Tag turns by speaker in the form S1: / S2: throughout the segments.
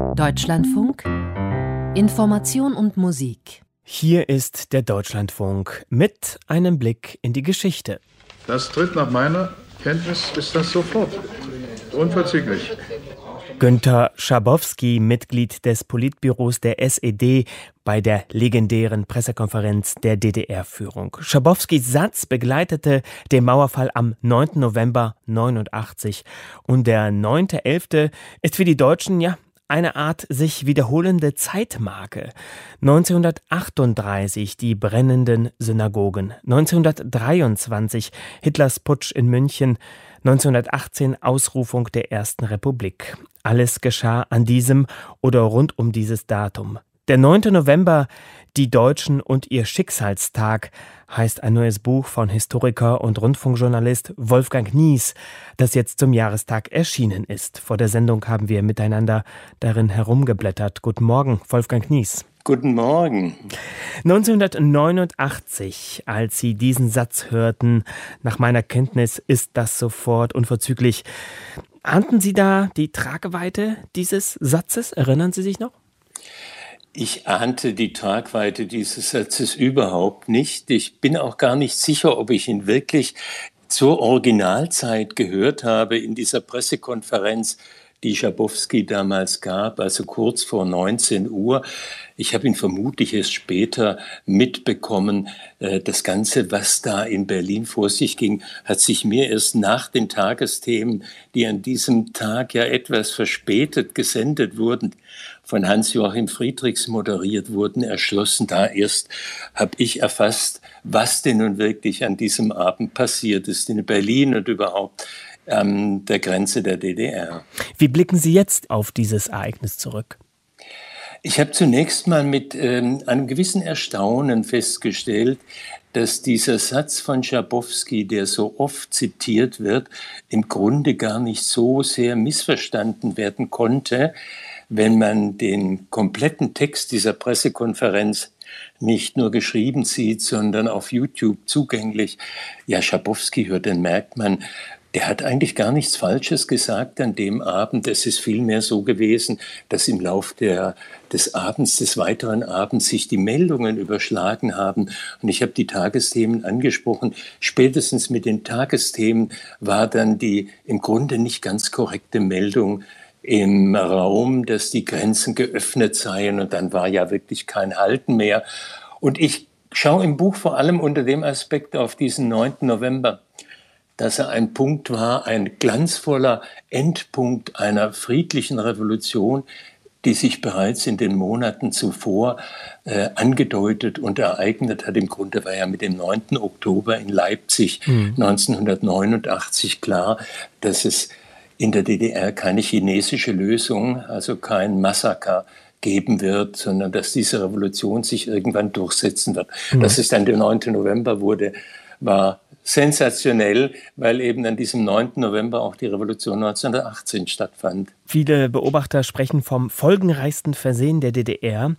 S1: Deutschlandfunk Information und Musik.
S2: Hier ist der Deutschlandfunk mit einem Blick in die Geschichte.
S3: Das tritt nach meiner Kenntnis ist das sofort. Unverzüglich.
S2: Günter Schabowski, Mitglied des Politbüros der SED bei der legendären Pressekonferenz der DDR-Führung. Schabowskis Satz begleitete den Mauerfall am 9. November 89 und der 9.11. ist für die Deutschen ja eine Art sich wiederholende Zeitmarke. 1938 die brennenden Synagogen, 1923 Hitlers Putsch in München, 1918 Ausrufung der Ersten Republik. Alles geschah an diesem oder rund um dieses Datum. Der 9. November, die Deutschen und ihr Schicksalstag, heißt ein neues Buch von Historiker und Rundfunkjournalist Wolfgang Nies, das jetzt zum Jahrestag erschienen ist. Vor der Sendung haben wir miteinander darin herumgeblättert. Guten Morgen, Wolfgang Nies.
S4: Guten Morgen.
S2: 1989, als Sie diesen Satz hörten, nach meiner Kenntnis ist das sofort unverzüglich. Ahnten Sie da die Trageweite dieses Satzes? Erinnern Sie sich noch?
S4: Ich ahnte die Tragweite dieses Satzes überhaupt nicht. Ich bin auch gar nicht sicher, ob ich ihn wirklich zur Originalzeit gehört habe in dieser Pressekonferenz, die Schabowski damals gab, also kurz vor 19 Uhr. Ich habe ihn vermutlich erst später mitbekommen. Äh, das Ganze, was da in Berlin vor sich ging, hat sich mir erst nach den Tagesthemen, die an diesem Tag ja etwas verspätet gesendet wurden, von Hans-Joachim Friedrichs moderiert wurden, erschlossen. Da erst habe ich erfasst, was denn nun wirklich an diesem Abend passiert ist in Berlin und überhaupt an der Grenze der DDR.
S2: Wie blicken Sie jetzt auf dieses Ereignis zurück?
S4: Ich habe zunächst mal mit ähm, einem gewissen Erstaunen festgestellt, dass dieser Satz von Schabowski, der so oft zitiert wird, im Grunde gar nicht so sehr missverstanden werden konnte, wenn man den kompletten Text dieser Pressekonferenz nicht nur geschrieben sieht, sondern auf YouTube zugänglich. Ja, Schabowski hört, dann merkt man, der hat eigentlich gar nichts Falsches gesagt an dem Abend. Es ist vielmehr so gewesen, dass im Lauf der, des Abends, des weiteren Abends sich die Meldungen überschlagen haben. Und ich habe die Tagesthemen angesprochen. Spätestens mit den Tagesthemen war dann die im Grunde nicht ganz korrekte Meldung im Raum, dass die Grenzen geöffnet seien und dann war ja wirklich kein Halten mehr. Und ich schaue im Buch vor allem unter dem Aspekt auf diesen 9. November, dass er ein Punkt war, ein glanzvoller Endpunkt einer friedlichen Revolution, die sich bereits in den Monaten zuvor äh, angedeutet und ereignet hat. Im Grunde war ja mit dem 9. Oktober in Leipzig mhm. 1989 klar, dass es in der DDR keine chinesische Lösung, also kein Massaker geben wird, sondern dass diese Revolution sich irgendwann durchsetzen wird. Mhm. Dass es dann der 9. November wurde, war sensationell, weil eben an diesem 9. November auch die Revolution 1918 stattfand.
S2: Viele Beobachter sprechen vom folgenreichsten Versehen der DDR.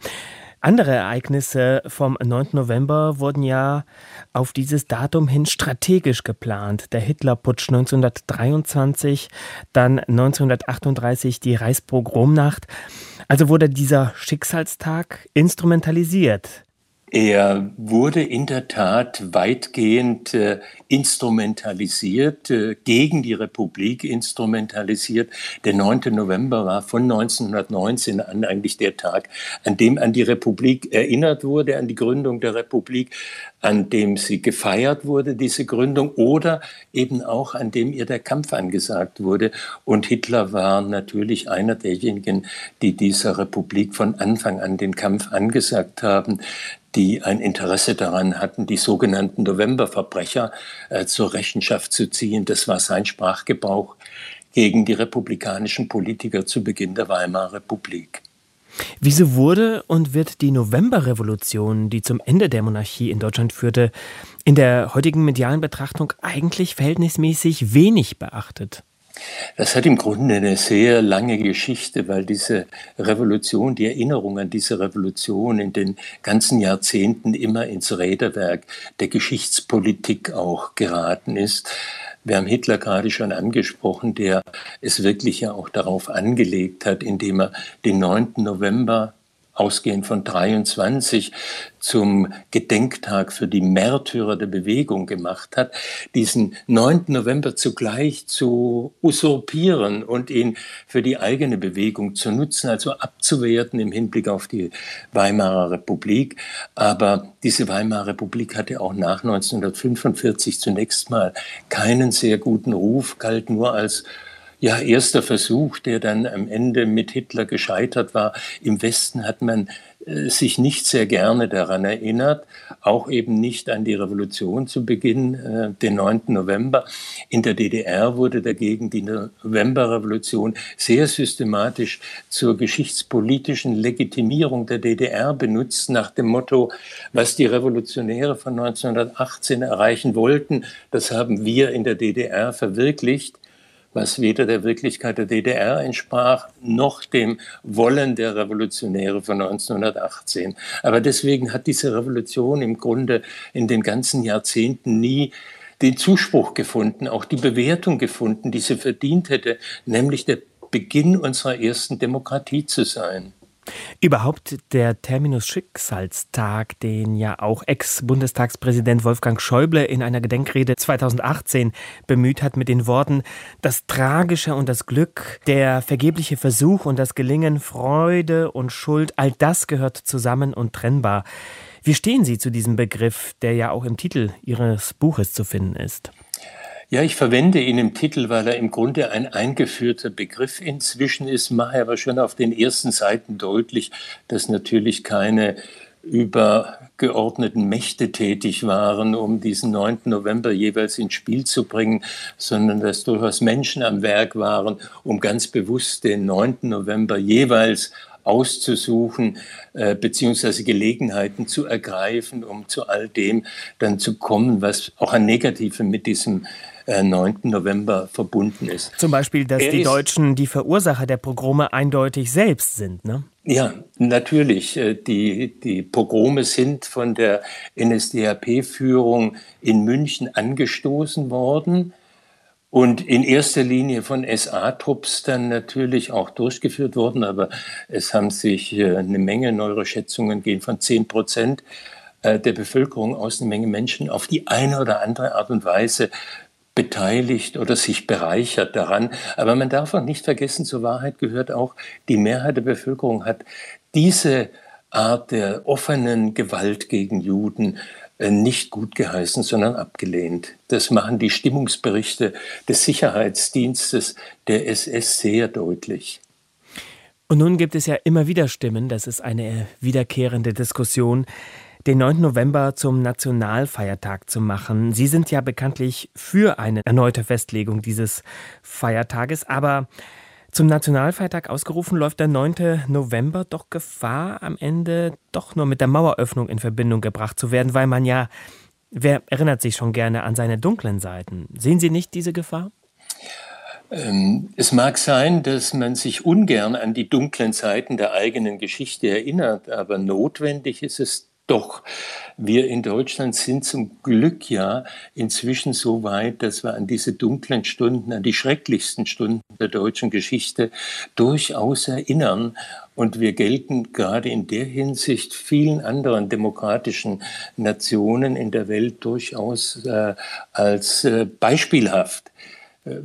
S2: Andere Ereignisse vom 9. November wurden ja auf dieses Datum hin strategisch geplant. Der Hitlerputsch 1923, dann 1938 die Reichspogromnacht. Also wurde dieser Schicksalstag instrumentalisiert.
S4: Er wurde in der Tat weitgehend äh, instrumentalisiert, äh, gegen die Republik instrumentalisiert. Der 9. November war von 1919 an eigentlich der Tag, an dem an die Republik erinnert wurde, an die Gründung der Republik, an dem sie gefeiert wurde, diese Gründung, oder eben auch an dem ihr der Kampf angesagt wurde. Und Hitler war natürlich einer derjenigen, die dieser Republik von Anfang an den Kampf angesagt haben die ein Interesse daran hatten, die sogenannten Novemberverbrecher äh, zur Rechenschaft zu ziehen. Das war sein Sprachgebrauch gegen die republikanischen Politiker zu Beginn der Weimarer Republik.
S2: Wieso wurde und wird die Novemberrevolution, die zum Ende der Monarchie in Deutschland führte, in der heutigen medialen Betrachtung eigentlich verhältnismäßig wenig beachtet?
S4: Das hat im Grunde eine sehr lange Geschichte, weil diese Revolution, die Erinnerung an diese Revolution in den ganzen Jahrzehnten immer ins Räderwerk der Geschichtspolitik auch geraten ist. Wir haben Hitler gerade schon angesprochen, der es wirklich ja auch darauf angelegt hat, indem er den 9. November ausgehend von 23 zum Gedenktag für die Märtyrer der Bewegung gemacht hat, diesen 9. November zugleich zu usurpieren und ihn für die eigene Bewegung zu nutzen, also abzuwerten im Hinblick auf die Weimarer Republik. Aber diese Weimarer Republik hatte auch nach 1945 zunächst mal keinen sehr guten Ruf, galt nur als ja, erster Versuch, der dann am Ende mit Hitler gescheitert war. Im Westen hat man äh, sich nicht sehr gerne daran erinnert, auch eben nicht an die Revolution zu Beginn, äh, den 9. November. In der DDR wurde dagegen die Novemberrevolution sehr systematisch zur geschichtspolitischen Legitimierung der DDR benutzt, nach dem Motto, was die Revolutionäre von 1918 erreichen wollten, das haben wir in der DDR verwirklicht was weder der Wirklichkeit der DDR entsprach, noch dem Wollen der Revolutionäre von 1918. Aber deswegen hat diese Revolution im Grunde in den ganzen Jahrzehnten nie den Zuspruch gefunden, auch die Bewertung gefunden, die sie verdient hätte, nämlich der Beginn unserer ersten Demokratie zu sein.
S2: Überhaupt der Terminus Schicksalstag, den ja auch Ex-Bundestagspräsident Wolfgang Schäuble in einer Gedenkrede 2018 bemüht hat mit den Worten Das Tragische und das Glück, der vergebliche Versuch und das Gelingen, Freude und Schuld, all das gehört zusammen und trennbar. Wie stehen Sie zu diesem Begriff, der ja auch im Titel Ihres Buches zu finden ist?
S4: Ja, ich verwende ihn im Titel, weil er im Grunde ein eingeführter Begriff inzwischen ist, mache aber schon auf den ersten Seiten deutlich, dass natürlich keine übergeordneten Mächte tätig waren, um diesen 9. November jeweils ins Spiel zu bringen, sondern dass durchaus Menschen am Werk waren, um ganz bewusst den 9. November jeweils auszusuchen, äh, beziehungsweise Gelegenheiten zu ergreifen, um zu all dem dann zu kommen, was auch an Negativem mit diesem 9. Äh, November verbunden ist.
S2: Zum Beispiel, dass er die Deutschen die Verursacher der Pogrome eindeutig selbst sind, ne?
S4: Ja, natürlich. Äh, die, die Pogrome sind von der NSDAP-Führung in München angestoßen worden und in erster Linie von SA-Trupps dann natürlich auch durchgeführt worden. Aber es haben sich äh, eine Menge, neuere Schätzungen gehen von 10 Prozent der Bevölkerung aus, eine Menge Menschen auf die eine oder andere Art und Weise beteiligt oder sich bereichert daran. Aber man darf auch nicht vergessen, zur Wahrheit gehört auch, die Mehrheit der Bevölkerung hat diese Art der offenen Gewalt gegen Juden äh, nicht gut geheißen, sondern abgelehnt. Das machen die Stimmungsberichte des Sicherheitsdienstes der SS sehr deutlich.
S2: Und nun gibt es ja immer wieder Stimmen, das ist eine wiederkehrende Diskussion, den 9. November zum Nationalfeiertag zu machen. Sie sind ja bekanntlich für eine erneute Festlegung dieses Feiertages, aber zum Nationalfeiertag ausgerufen läuft der 9. November doch Gefahr, am Ende doch nur mit der Maueröffnung in Verbindung gebracht zu werden, weil man ja, wer erinnert sich schon gerne an seine dunklen Seiten? Sehen Sie nicht diese Gefahr?
S4: Ähm, es mag sein, dass man sich ungern an die dunklen Seiten der eigenen Geschichte erinnert, aber notwendig ist es doch, wir in Deutschland sind zum Glück ja inzwischen so weit, dass wir an diese dunklen Stunden, an die schrecklichsten Stunden der deutschen Geschichte durchaus erinnern. Und wir gelten gerade in der Hinsicht vielen anderen demokratischen Nationen in der Welt durchaus äh, als äh, beispielhaft. Äh,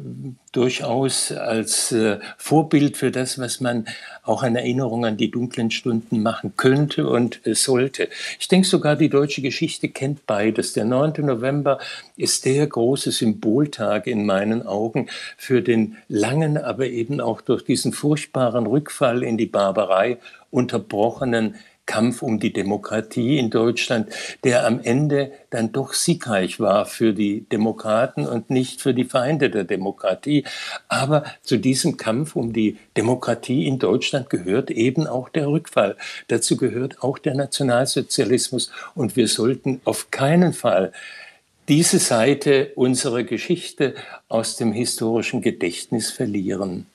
S4: durchaus als äh, Vorbild für das, was man auch an Erinnerung an die dunklen Stunden machen könnte und äh, sollte. Ich denke sogar, die deutsche Geschichte kennt beides. Der 9. November ist der große Symboltag in meinen Augen für den langen, aber eben auch durch diesen furchtbaren Rückfall in die Barbarei unterbrochenen Kampf um die Demokratie in Deutschland, der am Ende dann doch siegreich war für die Demokraten und nicht für die Feinde der Demokratie. Aber zu diesem Kampf um die Demokratie in Deutschland gehört eben auch der Rückfall. Dazu gehört auch der Nationalsozialismus. Und wir sollten auf keinen Fall diese Seite unserer Geschichte aus dem historischen Gedächtnis verlieren.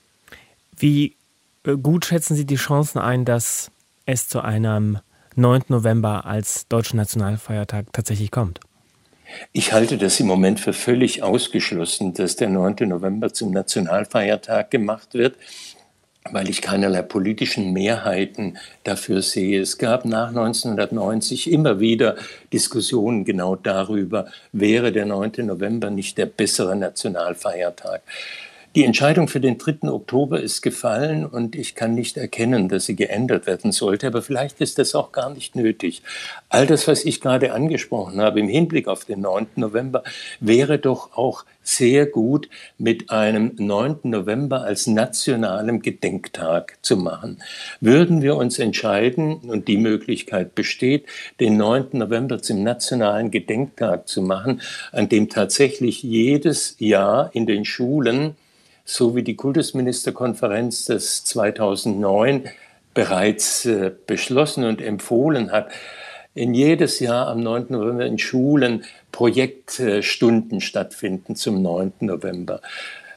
S2: Wie äh, gut schätzen Sie die Chancen ein, dass es zu einem 9. November als deutschen Nationalfeiertag tatsächlich kommt?
S4: Ich halte das im Moment für völlig ausgeschlossen, dass der 9. November zum Nationalfeiertag gemacht wird weil ich keinerlei politischen Mehrheiten dafür sehe. Es gab nach 1990 immer wieder Diskussionen genau darüber, wäre der 9. November nicht der bessere Nationalfeiertag. Die Entscheidung für den 3. Oktober ist gefallen und ich kann nicht erkennen, dass sie geändert werden sollte, aber vielleicht ist das auch gar nicht nötig. All das, was ich gerade angesprochen habe im Hinblick auf den 9. November, wäre doch auch sehr gut mit einem 9. November als nationalem Gedenktag zu machen. Würden wir uns entscheiden, und die Möglichkeit besteht, den 9. November zum nationalen Gedenktag zu machen, an dem tatsächlich jedes Jahr in den Schulen so wie die Kultusministerkonferenz das 2009 bereits äh, beschlossen und empfohlen hat, in jedes Jahr am 9. November in Schulen Projektstunden stattfinden zum 9. November.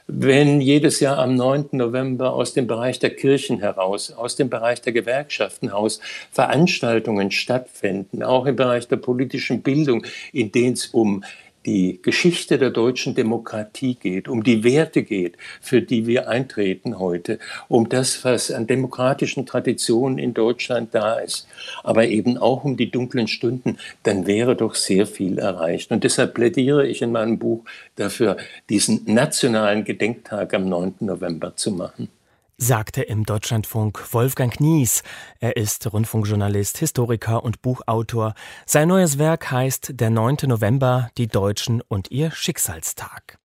S4: Wenn jedes Jahr am 9. November aus dem Bereich der Kirchen heraus, aus dem Bereich der Gewerkschaften heraus Veranstaltungen stattfinden, auch im Bereich der politischen Bildung, in denen es um die Geschichte der deutschen Demokratie geht, um die Werte geht, für die wir eintreten heute, um das, was an demokratischen Traditionen in Deutschland da ist, aber eben auch um die dunklen Stunden, dann wäre doch sehr viel erreicht. Und deshalb plädiere ich in meinem Buch dafür, diesen nationalen Gedenktag am 9. November zu machen
S2: sagte im Deutschlandfunk Wolfgang Nies. Er ist Rundfunkjournalist, Historiker und Buchautor. Sein neues Werk heißt Der 9. November, die Deutschen und ihr Schicksalstag.